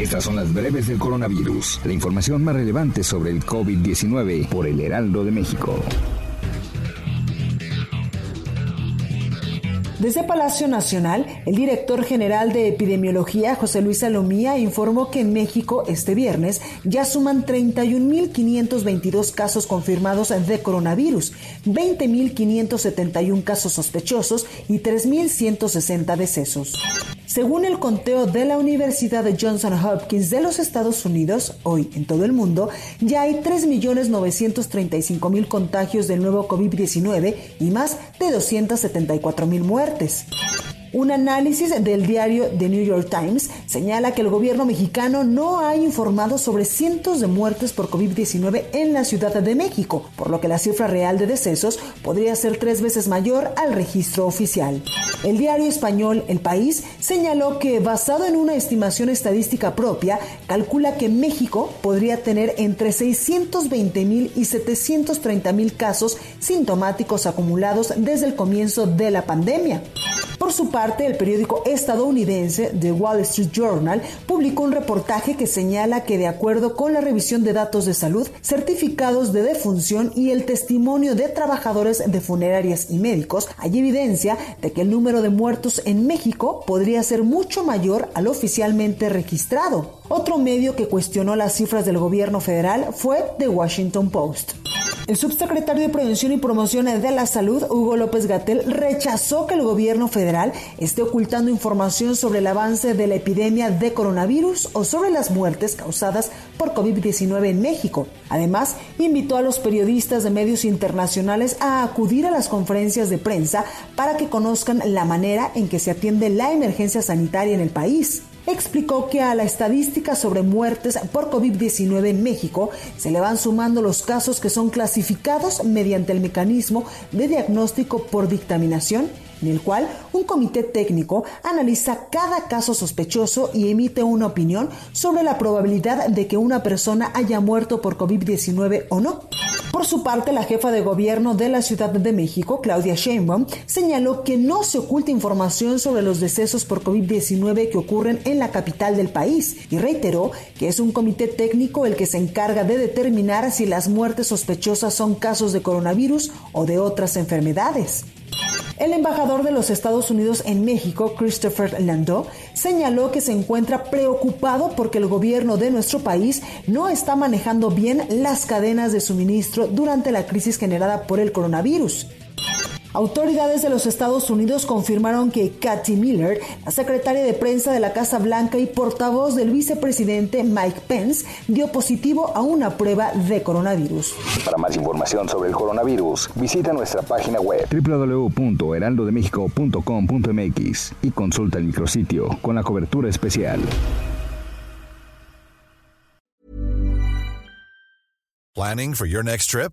Estas son las breves del coronavirus. La información más relevante sobre el COVID-19 por el Heraldo de México. Desde Palacio Nacional, el director general de epidemiología, José Luis Salomía, informó que en México este viernes ya suman 31.522 casos confirmados de coronavirus, 20.571 casos sospechosos y 3.160 decesos. Según el conteo de la Universidad de Johnson Hopkins de los Estados Unidos, hoy en todo el mundo ya hay 3.935.000 contagios del nuevo COVID-19 y más de 274.000 muertes. Un análisis del diario The New York Times señala que el gobierno mexicano no ha informado sobre cientos de muertes por COVID-19 en la Ciudad de México, por lo que la cifra real de decesos podría ser tres veces mayor al registro oficial. El diario español El País señaló que, basado en una estimación estadística propia, calcula que México podría tener entre 620 mil y 730 mil casos sintomáticos acumulados desde el comienzo de la pandemia. Por su parte, el periódico estadounidense The Wall Street Journal publicó un reportaje que señala que de acuerdo con la revisión de datos de salud, certificados de defunción y el testimonio de trabajadores de funerarias y médicos, hay evidencia de que el número de muertos en México podría ser mucho mayor al oficialmente registrado. Otro medio que cuestionó las cifras del gobierno federal fue The Washington Post. El subsecretario de Prevención y Promoción de la Salud, Hugo López Gatel, rechazó que el gobierno federal esté ocultando información sobre el avance de la epidemia de coronavirus o sobre las muertes causadas por COVID-19 en México. Además, invitó a los periodistas de medios internacionales a acudir a las conferencias de prensa para que conozcan la manera en que se atiende la emergencia sanitaria en el país explicó que a la estadística sobre muertes por COVID-19 en México se le van sumando los casos que son clasificados mediante el mecanismo de diagnóstico por dictaminación en el cual un comité técnico analiza cada caso sospechoso y emite una opinión sobre la probabilidad de que una persona haya muerto por COVID-19 o no. Por su parte, la jefa de gobierno de la Ciudad de México, Claudia Sheinbaum, señaló que no se oculta información sobre los decesos por COVID-19 que ocurren en la capital del país y reiteró que es un comité técnico el que se encarga de determinar si las muertes sospechosas son casos de coronavirus o de otras enfermedades. El embajador de los Estados Unidos en México, Christopher Landau, señaló que se encuentra preocupado porque el gobierno de nuestro país no está manejando bien las cadenas de suministro durante la crisis generada por el coronavirus. Autoridades de los Estados Unidos confirmaron que Kathy Miller, la secretaria de prensa de la Casa Blanca y portavoz del vicepresidente Mike Pence, dio positivo a una prueba de coronavirus. Para más información sobre el coronavirus, visita nuestra página web www.heraldodemexico.com.mx y consulta el micrositio con la cobertura especial. Planning for your next trip?